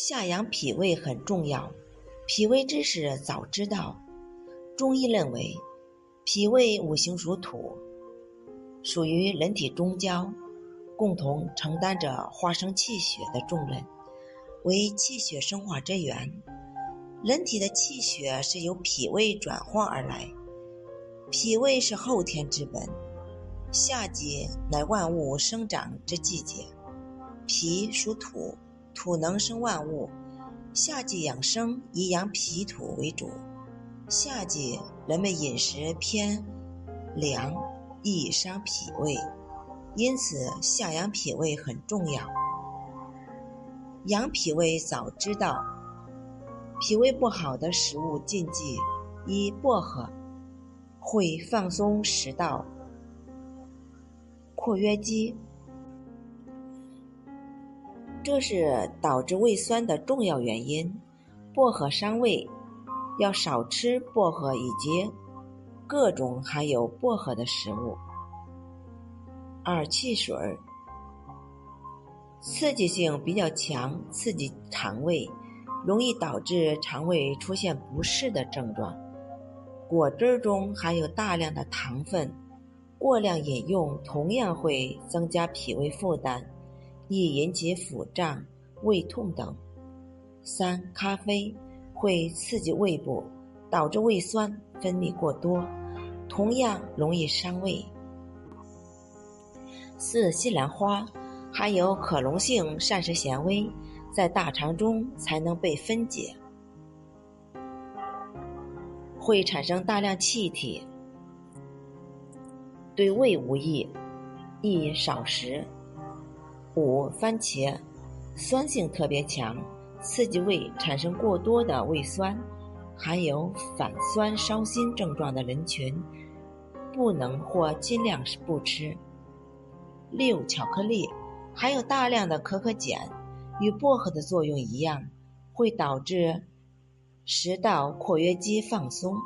下养脾胃很重要，脾胃知识早知道。中医认为，脾胃五行属土，属于人体中焦，共同承担着化生气血的重任，为气血生化之源。人体的气血是由脾胃转化而来，脾胃是后天之本。夏季乃万物生长之季节，脾属土。土能生万物，夏季养生以养脾土为主。夏季人们饮食偏凉，易伤脾胃，因此夏养脾胃很重要。养脾胃早知道，脾胃不好的食物禁忌：一、薄荷会放松食道括约肌。这是导致胃酸的重要原因。薄荷伤胃，要少吃薄荷以及各种含有薄荷的食物。二、汽水，刺激性比较强，刺激肠胃，容易导致肠胃出现不适的症状。果汁中含有大量的糖分，过量饮用同样会增加脾胃负担。易引起腹胀、胃痛等。三、咖啡会刺激胃部，导致胃酸分泌过多，同样容易伤胃。四、西兰花含有可溶性膳食纤维，在大肠中才能被分解，会产生大量气体，对胃无益，宜少食。五、番茄酸性特别强，刺激胃产生过多的胃酸，含有反酸烧心症状的人群不能或尽量是不吃。六、巧克力含有大量的可可碱，与薄荷的作用一样，会导致食道括约肌放松。